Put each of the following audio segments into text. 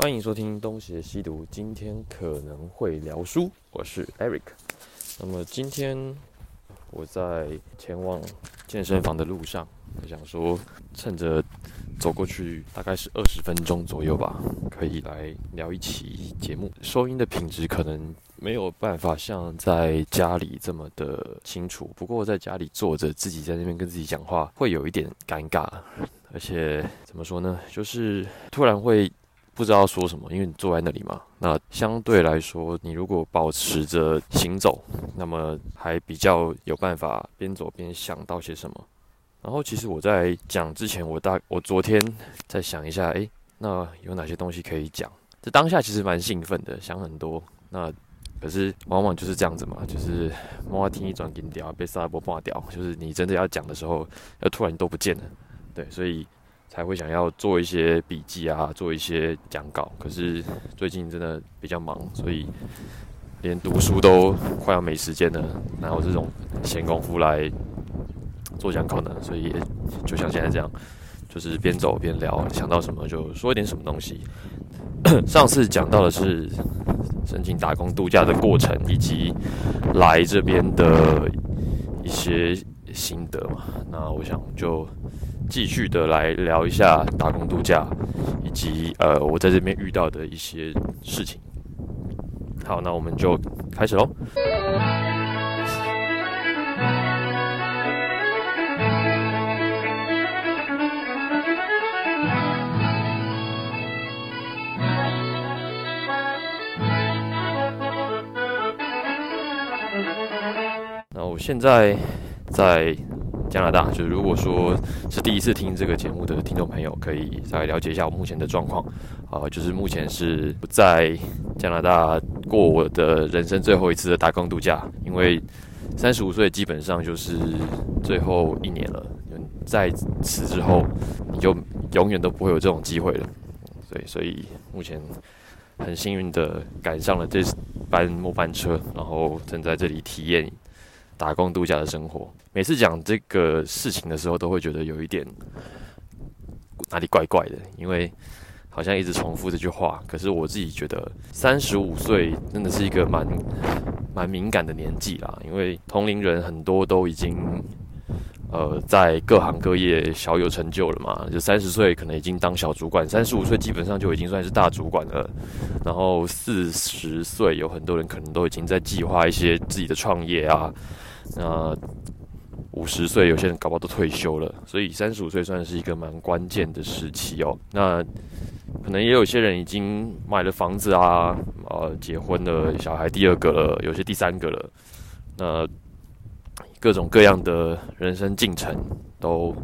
欢迎收听东邪西毒，今天可能会聊书，我是 Eric。那么今天我在前往健身房的路上，我想说趁着走过去，大概是二十分钟左右吧，可以来聊一期节目。收音的品质可能没有办法像在家里这么的清楚，不过在家里坐着，自己在那边跟自己讲话，会有一点尴尬，而且怎么说呢，就是突然会。不知道说什么，因为你坐在那里嘛。那相对来说，你如果保持着行走，那么还比较有办法边走边想到些什么。然后，其实我在讲之前，我大我昨天在想一下，诶，那有哪些东西可以讲？这当下其实蛮兴奋的，想很多。那可是往往就是这样子嘛，就是摸听一转给你掉，被萨拉波挂掉，就是你真的要讲的时候，要突然都不见了。对，所以。才会想要做一些笔记啊，做一些讲稿。可是最近真的比较忙，所以连读书都快要没时间了。哪有这种闲工夫来做讲稿呢？所以就像现在这样，就是边走边聊，想到什么就说一点什么东西。上次讲到的是申请打工度假的过程，以及来这边的一些心得嘛。那我想就。继续的来聊一下打工度假，以及呃我在这边遇到的一些事情。好，那我们就开始喽。那我现在在。加拿大，就是如果说是第一次听这个节目的听众朋友，可以再了解一下我目前的状况啊，就是目前是不在加拿大过我的人生最后一次的打工度假，因为三十五岁基本上就是最后一年了，在此之后你就永远都不会有这种机会了，对，所以目前很幸运的赶上了这班末班车，然后正在这里体验。打工度假的生活，每次讲这个事情的时候，都会觉得有一点哪里怪怪的，因为好像一直重复这句话。可是我自己觉得，三十五岁真的是一个蛮蛮敏感的年纪啦，因为同龄人很多都已经呃在各行各业小有成就了嘛，就三十岁可能已经当小主管，三十五岁基本上就已经算是大主管了。然后四十岁有很多人可能都已经在计划一些自己的创业啊。那五十岁，有些人搞不好都退休了，所以三十五岁算是一个蛮关键的时期哦。那可能也有些人已经买了房子啊，呃，结婚了，小孩第二个了，有些第三个了。那各种各样的人生进程都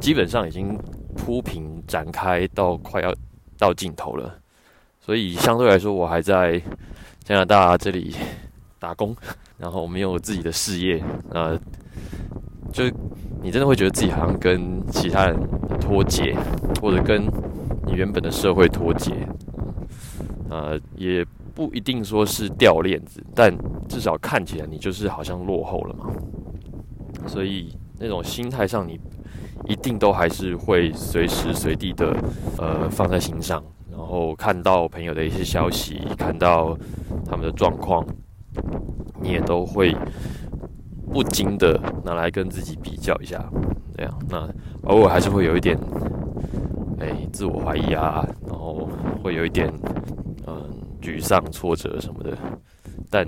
基本上已经铺平展开到快要到尽头了，所以相对来说，我还在加拿大这里打工。然后我们有自己的事业，呃，就你真的会觉得自己好像跟其他人脱节，或者跟你原本的社会脱节，呃，也不一定说是掉链子，但至少看起来你就是好像落后了嘛。所以那种心态上，你一定都还是会随时随地的呃放在心上，然后看到朋友的一些消息，看到他们的状况。你也都会不禁的拿来跟自己比较一下，这样，那偶尔还是会有一点，哎，自我怀疑啊，然后会有一点，嗯，沮丧、挫折什么的。但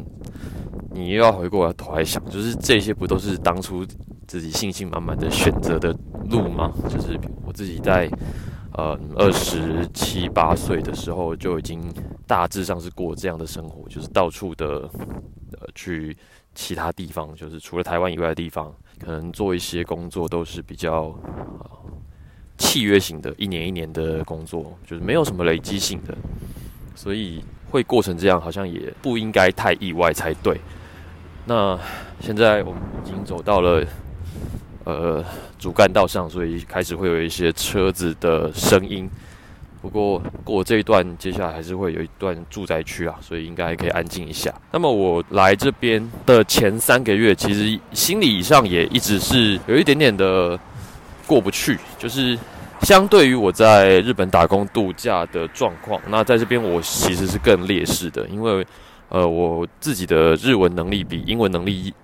你又要回过头来想，就是这些不都是当初自己信心满满的选择的路吗？就是我自己在呃二十七八岁的时候就已经大致上是过这样的生活，就是到处的。呃，去其他地方，就是除了台湾以外的地方，可能做一些工作都是比较契约型的，一年一年的工作，就是没有什么累积性的，所以会过成这样，好像也不应该太意外才对。那现在我们已经走到了呃主干道上，所以开始会有一些车子的声音。不过过这一段，接下来还是会有一段住宅区啊，所以应该可以安静一下。那么我来这边的前三个月，其实心理上也一直是有一点点的过不去，就是相对于我在日本打工度假的状况，那在这边我其实是更劣势的，因为呃我自己的日文能力比英文能力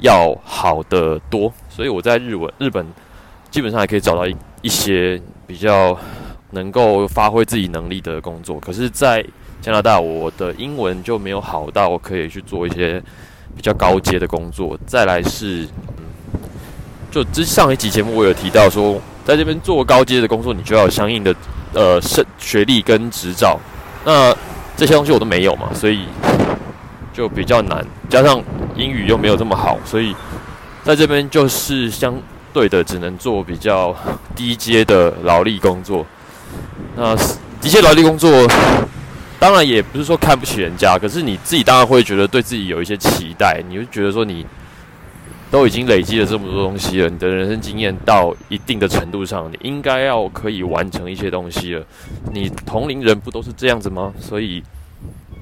要好得多，所以我在日文日本基本上还可以找到一一些比较能够发挥自己能力的工作。可是，在加拿大，我的英文就没有好到可以去做一些比较高阶的工作。再来是，嗯，就之上一集节目我有提到说。在这边做高阶的工作，你就要有相应的呃学学历跟执照，那这些东西我都没有嘛，所以就比较难。加上英语又没有这么好，所以在这边就是相对的只能做比较低阶的劳力工作。那一些劳力工作，当然也不是说看不起人家，可是你自己当然会觉得对自己有一些期待，你就觉得说你。都已经累积了这么多东西了，你的人生经验到一定的程度上，你应该要可以完成一些东西了。你同龄人不都是这样子吗？所以，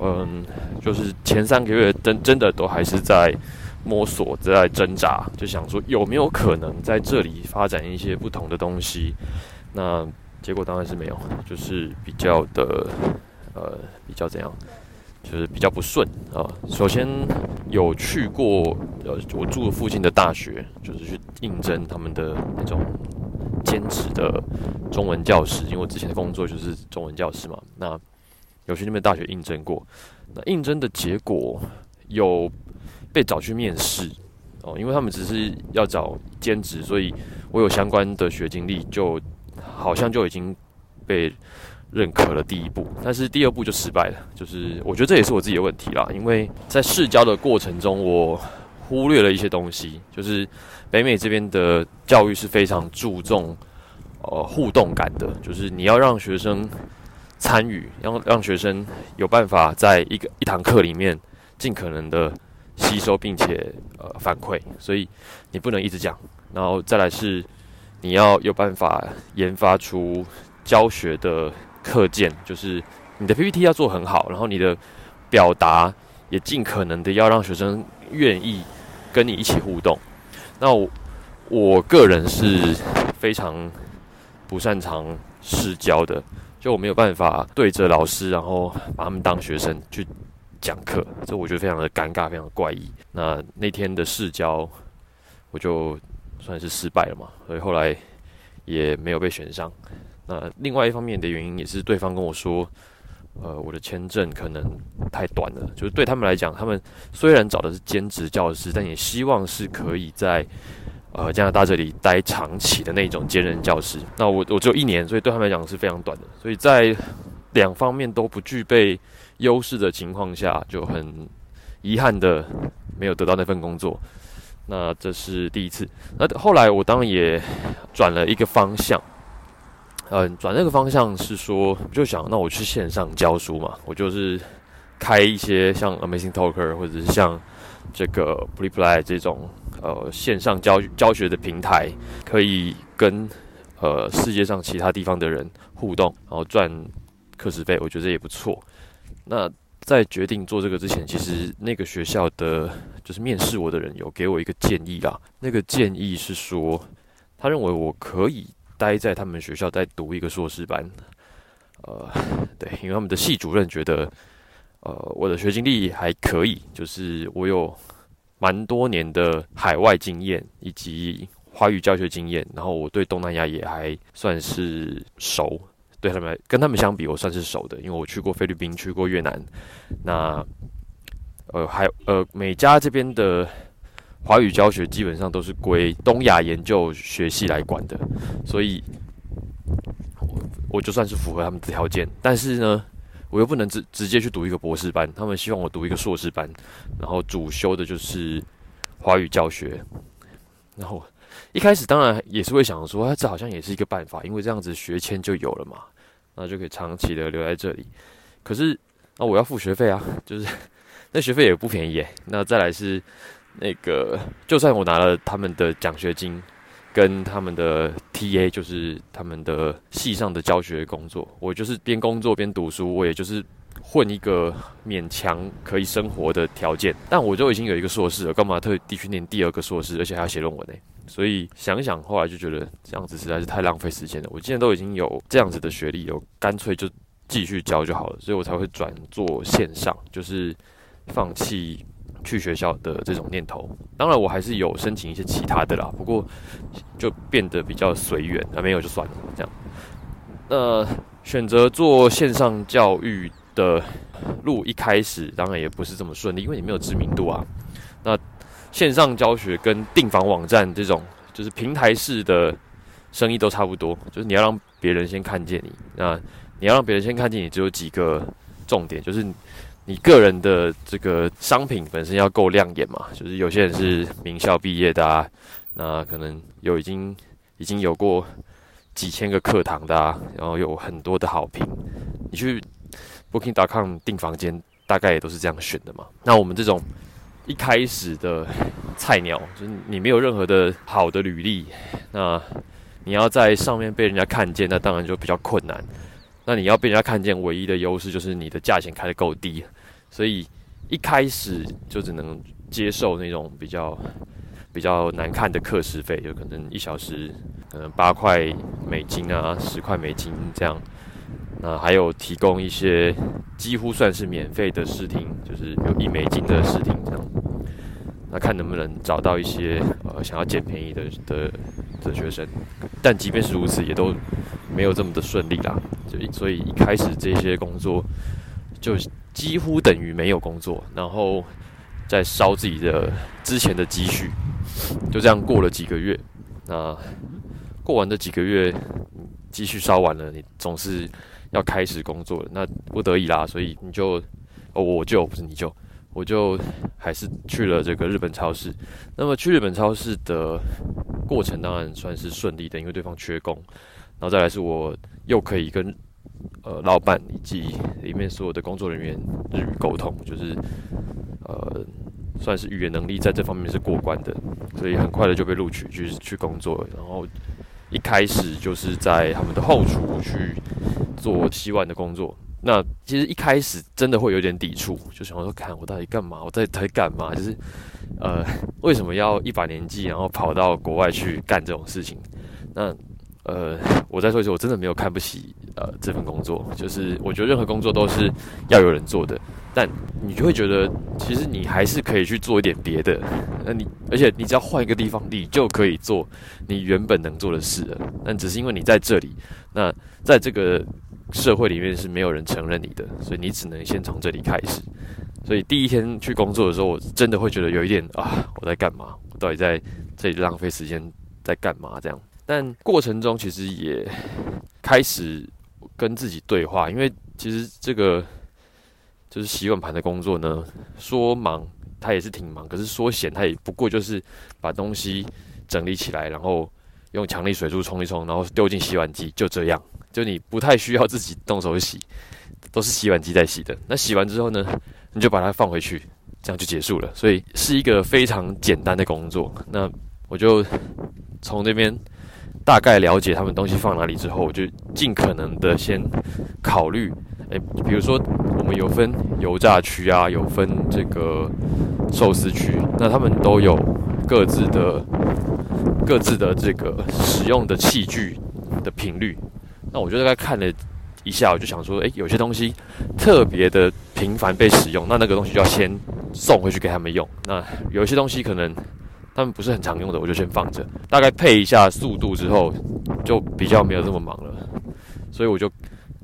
嗯，就是前三个月真真的都还是在摸索，在挣扎，就想说有没有可能在这里发展一些不同的东西。那结果当然是没有，就是比较的，呃，比较怎样？就是比较不顺啊。首先有去过呃，我住附近的大学，就是去应征他们的那种兼职的中文教师，因为我之前的工作就是中文教师嘛。那有去那边大学应征过，那应征的结果有被找去面试哦，因为他们只是要找兼职，所以我有相关的学经历，就好像就已经被。认可了第一步，但是第二步就失败了。就是我觉得这也是我自己的问题啦，因为在试教的过程中，我忽略了一些东西。就是北美这边的教育是非常注重呃互动感的，就是你要让学生参与，让让学生有办法在一个一堂课里面尽可能的吸收，并且呃反馈。所以你不能一直讲，然后再来是你要有办法研发出教学的。课件就是你的 PPT 要做很好，然后你的表达也尽可能的要让学生愿意跟你一起互动。那我我个人是非常不擅长试教的，就我没有办法对着老师，然后把他们当学生去讲课，这我觉得非常的尴尬，非常的怪异。那那天的试教我就算是失败了嘛，所以后来也没有被选上。那另外一方面的原因也是对方跟我说，呃，我的签证可能太短了，就是对他们来讲，他们虽然找的是兼职教师，但也希望是可以在呃加拿大这里待长期的那种兼任教师。那我我只有一年，所以对他们来讲是非常短的。所以在两方面都不具备优势的情况下，就很遗憾的没有得到那份工作。那这是第一次。那后来我当然也转了一个方向。嗯，转那个方向是说，就想那我去线上教书嘛，我就是开一些像 Amazing Talker 或者是像这个 Preply 这种呃线上教教学的平台，可以跟呃世界上其他地方的人互动，然后赚课时费，我觉得也不错。那在决定做这个之前，其实那个学校的就是面试我的人有给我一个建议啦，那个建议是说，他认为我可以。待在他们学校再读一个硕士班，呃，对，因为他们的系主任觉得，呃，我的学经历还可以，就是我有蛮多年的海外经验以及华语教学经验，然后我对东南亚也还算是熟，对他们跟他们相比，我算是熟的，因为我去过菲律宾，去过越南，那呃，还呃，美加这边的。华语教学基本上都是归东亚研究学系来管的，所以我我就算是符合他们的条件，但是呢，我又不能直直接去读一个博士班，他们希望我读一个硕士班，然后主修的就是华语教学。然后一开始当然也是会想说，这好像也是一个办法，因为这样子学签就有了嘛，那就可以长期的留在这里。可是那我要付学费啊，就是那学费也不便宜。那再来是。那个，就算我拿了他们的奖学金，跟他们的 TA，就是他们的系上的教学工作，我就是边工作边读书，我也就是混一个勉强可以生活的条件。但我就已经有一个硕士了，干嘛特地去念第二个硕士，而且还要写论文呢？所以想想后来就觉得这样子实在是太浪费时间了。我既然都已经有这样子的学历，有干脆就继续教就好了，所以我才会转做线上，就是放弃去学校的这种念头。当然，我还是有申请一些其他的啦，不过就变得比较随缘，那没有就算了这样。那选择做线上教育的路，一开始当然也不是这么顺利，因为你没有知名度啊。那线上教学跟订房网站这种，就是平台式的生意都差不多，就是你要让别人先看见你。那你要让别人先看见你，只有几个重点，就是你个人的这个商品本身要够亮眼嘛。就是有些人是名校毕业的啊，那可能有已经已经有过。几千个课堂的啊，然后有很多的好评。你去 Booking.com 订房间，大概也都是这样选的嘛。那我们这种一开始的菜鸟，就是你没有任何的好的履历，那你要在上面被人家看见，那当然就比较困难。那你要被人家看见，唯一的优势就是你的价钱开得够低，所以一开始就只能接受那种比较。比较难看的课时费，有可能一小时可能八块美金啊，十块美金这样。那还有提供一些几乎算是免费的试听，就是有一美金的试听这样。那看能不能找到一些呃想要捡便宜的的的学生，但即便是如此，也都没有这么的顺利啦。就所以一开始这些工作就几乎等于没有工作，然后再烧自己的之前的积蓄。就这样过了几个月，那过完这几个月，积蓄烧完了，你总是要开始工作了。那不得已啦，所以你就，哦，我就不是你就，我就还是去了这个日本超市。那么去日本超市的过程当然算是顺利的，因为对方缺工，然后再来是我又可以跟呃老板以及里面所有的工作人员日语沟通，就是呃。算是语言能力在这方面是过关的，所以很快的就被录取去去工作。然后一开始就是在他们的后厨去做洗碗的工作。那其实一开始真的会有点抵触，就想要说看我到底干嘛？我在在干嘛？就是呃，为什么要一把年纪然后跑到国外去干这种事情？那呃，我再说一次，我真的没有看不起呃这份工作，就是我觉得任何工作都是要有人做的。但你就会觉得，其实你还是可以去做一点别的。那你，而且你只要换一个地方，你就可以做你原本能做的事了。但只是因为你在这里，那在这个社会里面是没有人承认你的，所以你只能先从这里开始。所以第一天去工作的时候，我真的会觉得有一点啊，我在干嘛？我到底在这里浪费时间在干嘛？这样。但过程中其实也开始跟自己对话，因为其实这个。就是洗碗盘的工作呢，说忙他也是挺忙，可是说闲他也不过就是把东西整理起来，然后用强力水柱冲一冲，然后丢进洗碗机，就这样。就你不太需要自己动手洗，都是洗碗机在洗的。那洗完之后呢，你就把它放回去，这样就结束了。所以是一个非常简单的工作。那我就从那边大概了解他们东西放哪里之后，我就尽可能的先考虑。诶，比如说我们有分油炸区啊，有分这个寿司区，那他们都有各自的各自的这个使用的器具的频率。那我就大概看了一下，我就想说，诶，有些东西特别的频繁被使用，那那个东西就要先送回去给他们用。那有一些东西可能他们不是很常用的，我就先放着，大概配一下速度之后，就比较没有这么忙了。所以我就。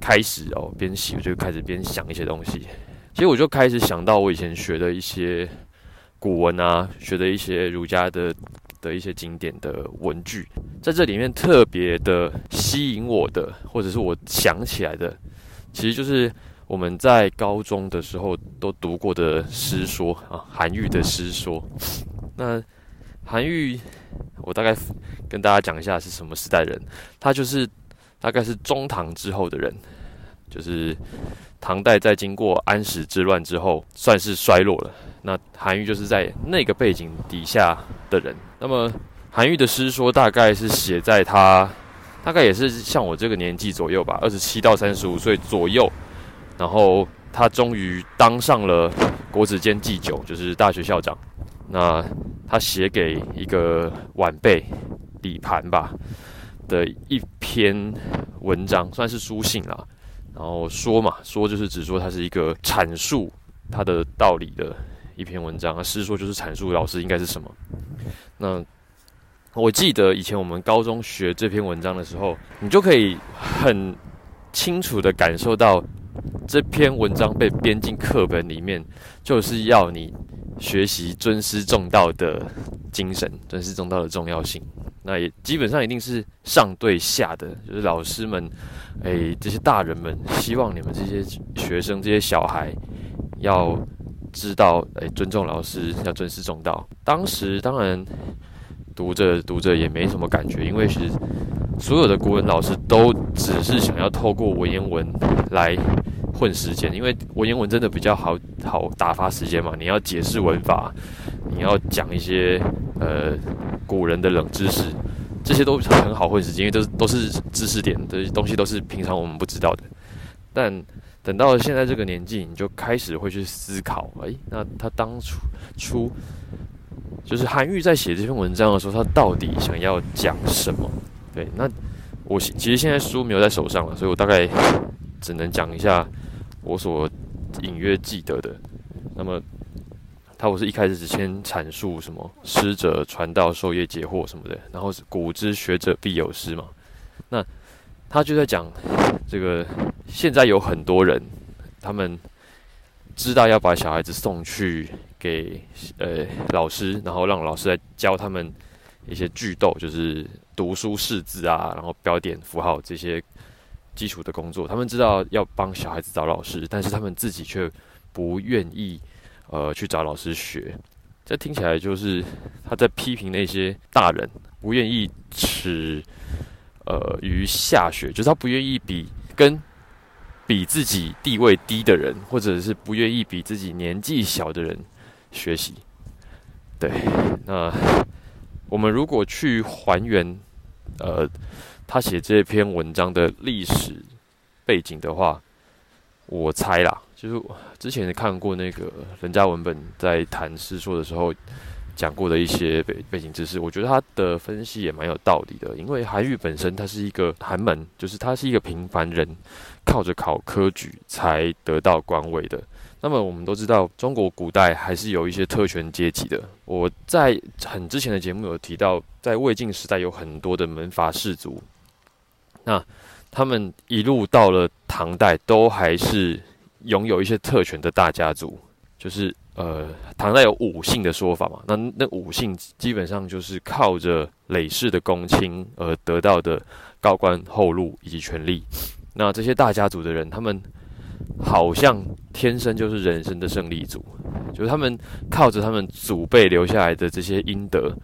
开始哦，边洗我就开始边想一些东西。其实我就开始想到我以前学的一些古文啊，学的一些儒家的的一些经典的文句，在这里面特别的吸引我的，或者是我想起来的，其实就是我们在高中的时候都读过的诗说啊，韩愈的诗说。那韩愈，我大概跟大家讲一下是什么时代人，他就是。大概是中唐之后的人，就是唐代在经过安史之乱之后，算是衰落了。那韩愈就是在那个背景底下的人。那么韩愈的诗说，大概是写在他大概也是像我这个年纪左右吧，二十七到三十五岁左右。然后他终于当上了国子监祭酒，就是大学校长。那他写给一个晚辈李盘吧的一篇文章，算是书信啦。然后说嘛，说就是只说它是一个阐述它的道理的一篇文章，诗说就是阐述老师应该是什么。那我记得以前我们高中学这篇文章的时候，你就可以很清楚的感受到这篇文章被编进课本里面，就是要你学习尊师重道的精神，尊师重道的重要性。那也基本上一定是上对下的，就是老师们，哎，这些大人们希望你们这些学生、这些小孩要知道，哎，尊重老师，要尊师重道。当时当然。读着读着也没什么感觉，因为是所有的国文老师都只是想要透过文言文来混时间，因为文言文真的比较好好打发时间嘛。你要解释文法，你要讲一些呃古人的冷知识，这些都很好混时间，因为都都是知识点，这些东西都是平常我们不知道的。但等到现在这个年纪，你就开始会去思考，诶，那他当初出。就是韩愈在写这篇文章的时候，他到底想要讲什么？对，那我其实现在书没有在手上了，所以我大概只能讲一下我所隐约记得的。那么，他我是一开始只先阐述什么师者传道授业解惑什么的，然后是古之学者必有师嘛。那他就在讲这个，现在有很多人，他们知道要把小孩子送去。给呃老师，然后让老师来教他们一些句读，就是读书识字啊，然后标点符号这些基础的工作。他们知道要帮小孩子找老师，但是他们自己却不愿意呃去找老师学。这听起来就是他在批评那些大人不愿意耻呃于下学，就是他不愿意比跟。比自己地位低的人，或者是不愿意比自己年纪小的人。学习，对，那我们如果去还原，呃，他写这篇文章的历史背景的话，我猜啦，就是之前看过那个人家文本在谈诗说的时候讲过的一些背背景知识，我觉得他的分析也蛮有道理的。因为韩愈本身他是一个寒门，就是他是一个平凡人，靠着考科举才得到官位的。那么我们都知道，中国古代还是有一些特权阶级的。我在很之前的节目有提到，在魏晋时代有很多的门阀士族，那他们一路到了唐代，都还是拥有一些特权的大家族。就是呃，唐代有五姓的说法嘛，那那五姓基本上就是靠着累世的公卿而得到的高官厚禄以及权力。那这些大家族的人，他们。好像天生就是人生的胜利组，就是他们靠着他们祖辈留下来的这些阴德，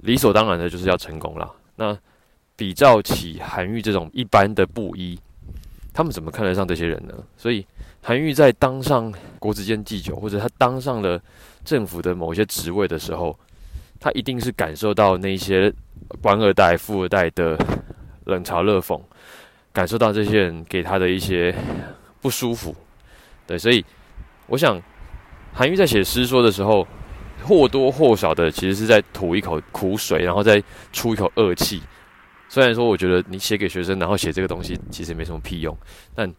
理所当然的就是要成功了。那比照起韩愈这种一般的布衣，他们怎么看得上这些人呢？所以韩愈在当上国子监祭酒，或者他当上了政府的某些职位的时候，他一定是感受到那些官二代、富二代的冷嘲热讽，感受到这些人给他的一些。不舒服，对，所以我想，韩愈在写诗说的时候，或多或少的其实是在吐一口苦水，然后再出一口恶气。虽然说，我觉得你写给学生，然后写这个东西，其实没什么屁用，但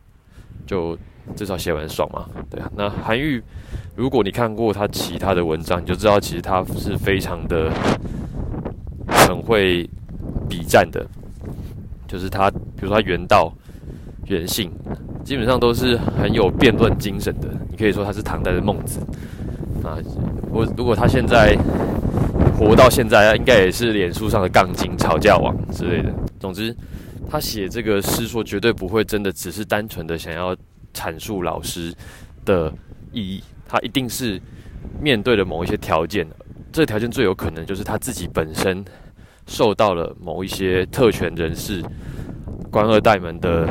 就至少写完爽嘛，对啊。那韩愈，如果你看过他其他的文章，你就知道其实他是非常的很会比战的，就是他，比如说他原道。原性基本上都是很有辩论精神的，你可以说他是唐代的孟子啊。我如果他现在活到现在，应该也是脸书上的杠精、吵架王之类的。总之，他写这个诗说绝对不会真的只是单纯的想要阐述老师的意义，他一定是面对了某一些条件，这条件最有可能就是他自己本身受到了某一些特权人士、官二代们的。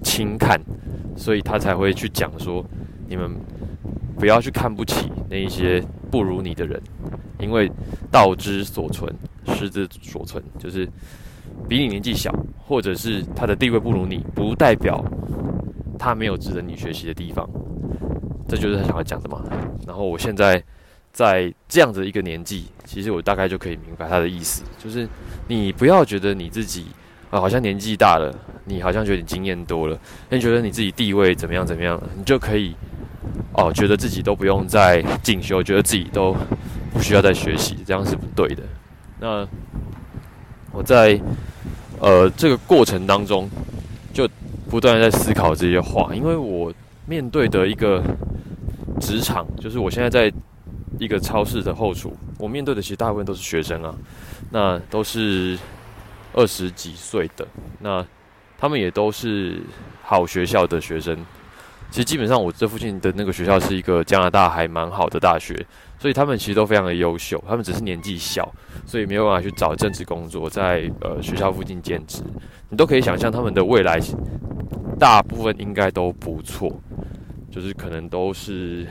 轻看，所以他才会去讲说，你们不要去看不起那一些不如你的人，因为道之所存，师之所存，就是比你年纪小，或者是他的地位不如你，不代表他没有值得你学习的地方，这就是他想要讲的嘛。然后我现在在这样的一个年纪，其实我大概就可以明白他的意思，就是你不要觉得你自己啊，好像年纪大了，你好像觉得你经验多了，你觉得你自己地位怎么样怎么样，你就可以哦，觉得自己都不用再进修，觉得自己都不需要再学习，这样是不对的。那我在呃这个过程当中，就不断在思考这些话，因为我面对的一个职场，就是我现在在一个超市的后厨，我面对的其实大部分都是学生啊，那都是二十几岁的，那他们也都是好学校的学生。其实基本上我这附近的那个学校是一个加拿大还蛮好的大学。所以他们其实都非常的优秀，他们只是年纪小，所以没有办法去找正职工作，在呃学校附近兼职。你都可以想象他们的未来，大部分应该都不错，就是可能都是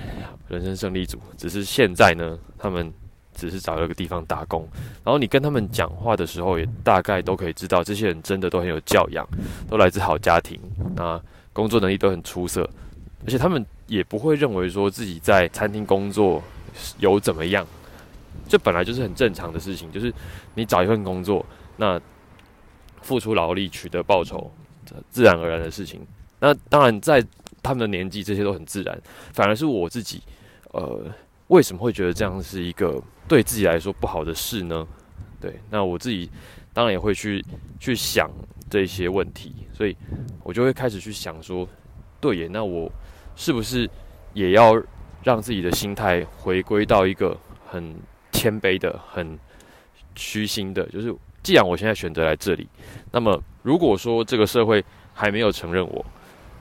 人生胜利组。只是现在呢，他们只是找了个地方打工。然后你跟他们讲话的时候，也大概都可以知道，这些人真的都很有教养，都来自好家庭，那工作能力都很出色，而且他们也不会认为说自己在餐厅工作。有怎么样？这本来就是很正常的事情，就是你找一份工作，那付出劳力取得报酬，自然而然的事情。那当然，在他们的年纪，这些都很自然。反而是我自己，呃，为什么会觉得这样是一个对自己来说不好的事呢？对，那我自己当然也会去去想这些问题，所以我就会开始去想说，对耶，那我是不是也要？让自己的心态回归到一个很谦卑的、很虚心的，就是既然我现在选择来这里，那么如果说这个社会还没有承认我，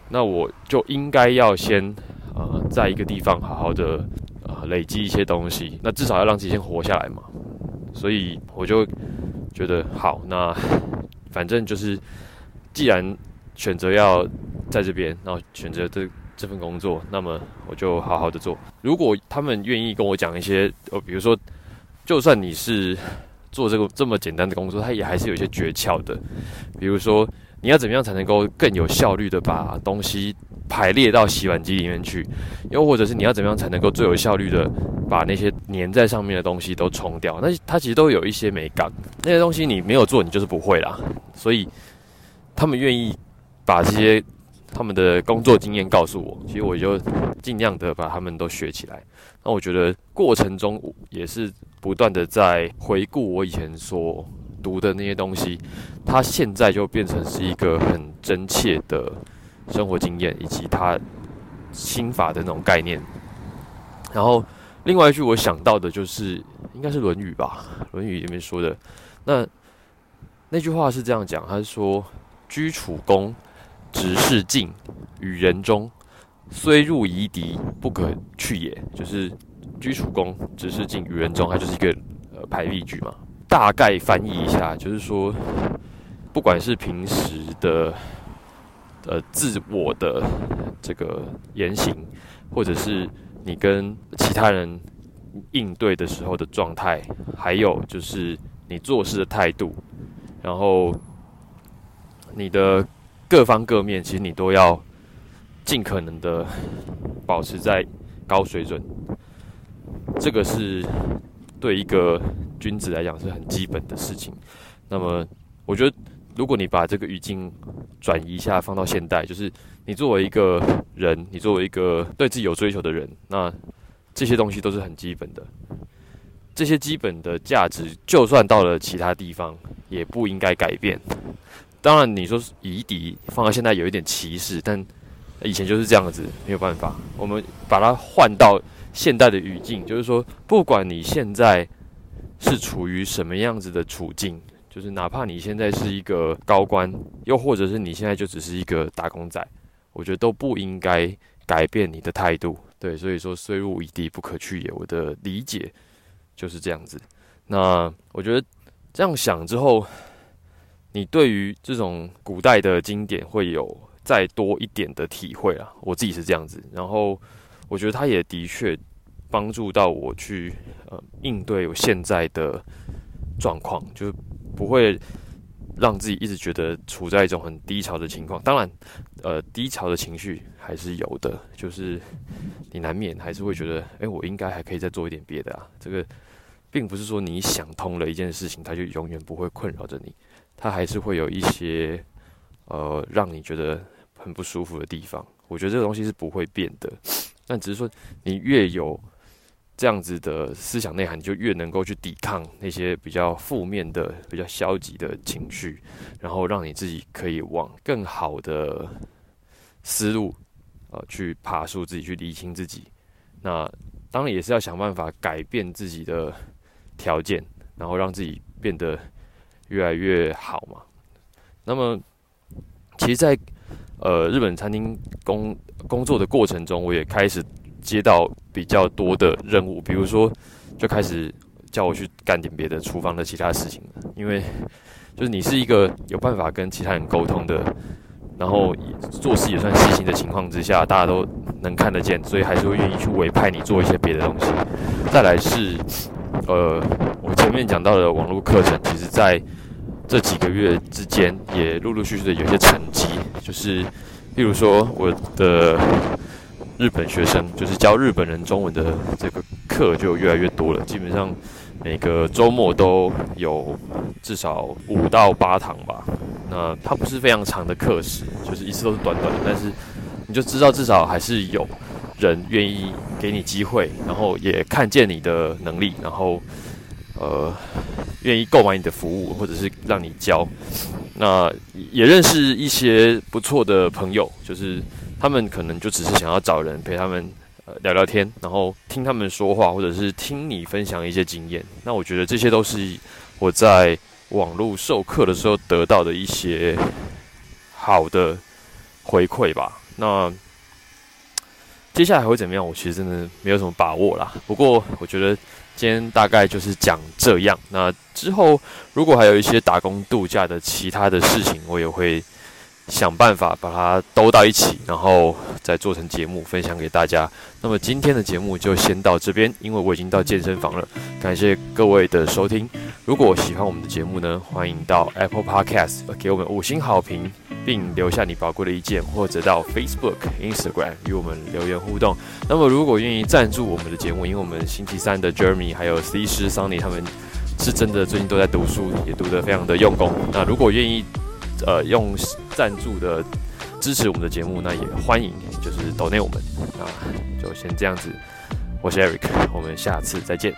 那我就应该要先呃，在一个地方好好的呃累积一些东西，那至少要让自己先活下来嘛。所以我就觉得好，那反正就是既然选择要在这边，然后选择这。这份工作，那么我就好好的做。如果他们愿意跟我讲一些，呃，比如说，就算你是做这个这么简单的工作，它也还是有一些诀窍的。比如说，你要怎么样才能够更有效率的把东西排列到洗碗机里面去？又或者是你要怎么样才能够最有效率的把那些粘在上面的东西都冲掉？那它其实都有一些美感。那些东西你没有做，你就是不会啦。所以他们愿意把这些。他们的工作经验告诉我，其实我就尽量的把他们都学起来。那我觉得过程中也是不断的在回顾我以前所读的那些东西，它现在就变成是一个很真切的生活经验，以及他心法的那种概念。然后另外一句我想到的就是，应该是《论语》吧，《论语》里面说的。那那句话是这样讲，他是说：“居处恭。”直视镜，与人中，虽入夷狄，不可去也。就是居处恭，直视镜，与人中，它就是一个呃排比句嘛。大概翻译一下，就是说，不管是平时的呃自我的这个言行，或者是你跟其他人应对的时候的状态，还有就是你做事的态度，然后你的。各方各面，其实你都要尽可能的保持在高水准，这个是对一个君子来讲是很基本的事情。那么，我觉得如果你把这个语境转移一下，放到现代，就是你作为一个人，你作为一个对自己有追求的人，那这些东西都是很基本的。这些基本的价值，就算到了其他地方，也不应该改变。当然，你说夷狄放到现在有一点歧视，但以前就是这样子，没有办法。我们把它换到现代的语境，就是说，不管你现在是处于什么样子的处境，就是哪怕你现在是一个高官，又或者是你现在就只是一个打工仔，我觉得都不应该改变你的态度。对，所以说虽入夷狄，不可去也。我的理解就是这样子。那我觉得这样想之后。你对于这种古代的经典会有再多一点的体会啊？我自己是这样子，然后我觉得它也的确帮助到我去呃应对我现在的状况，就不会让自己一直觉得处在一种很低潮的情况。当然，呃，低潮的情绪还是有的，就是你难免还是会觉得，哎，我应该还可以再做一点别的啊。这个并不是说你想通了一件事情，它就永远不会困扰着你，它还是会有一些呃让你觉得很不舒服的地方。我觉得这个东西是不会变的，但只是说你越有。这样子的思想内涵，你就越能够去抵抗那些比较负面的、比较消极的情绪，然后让你自己可以往更好的思路，呃，去爬树，自己去理清自己。那当然也是要想办法改变自己的条件，然后让自己变得越来越好嘛。那么，其实，在呃日本餐厅工工作的过程中，我也开始。接到比较多的任务，比如说就开始叫我去干点别的厨房的其他事情了。因为就是你是一个有办法跟其他人沟通的，然后做事也算细心的情况之下，大家都能看得见，所以还是会愿意去委派你做一些别的东西。再来是呃，前面讲到的网络课程，其实在这几个月之间也陆陆续续的有一些成绩，就是例如说我的。日本学生就是教日本人中文的这个课就越来越多了，基本上每个周末都有至少五到八堂吧。那它不是非常长的课时，就是一次都是短短的，但是你就知道至少还是有人愿意给你机会，然后也看见你的能力，然后呃愿意购买你的服务，或者是让你教。那也认识一些不错的朋友，就是。他们可能就只是想要找人陪他们呃聊聊天，然后听他们说话，或者是听你分享一些经验。那我觉得这些都是我在网络授课的时候得到的一些好的回馈吧。那接下来会怎么样？我其实真的没有什么把握啦。不过我觉得今天大概就是讲这样。那之后如果还有一些打工度假的其他的事情，我也会。想办法把它兜到一起，然后再做成节目分享给大家。那么今天的节目就先到这边，因为我已经到健身房了。感谢各位的收听。如果喜欢我们的节目呢，欢迎到 Apple Podcast 给我们五星好评，并留下你宝贵的意见，或者到 Facebook、Instagram 与我们留言互动。那么如果愿意赞助我们的节目，因为我们星期三的 Jeremy 还有 C 师 Sunny 他们是真的最近都在读书，也读得非常的用功。那如果愿意。呃，用赞助的支持我们的节目，那也欢迎，就是 donate 我们，那就先这样子。我是 Eric，我们下次再见。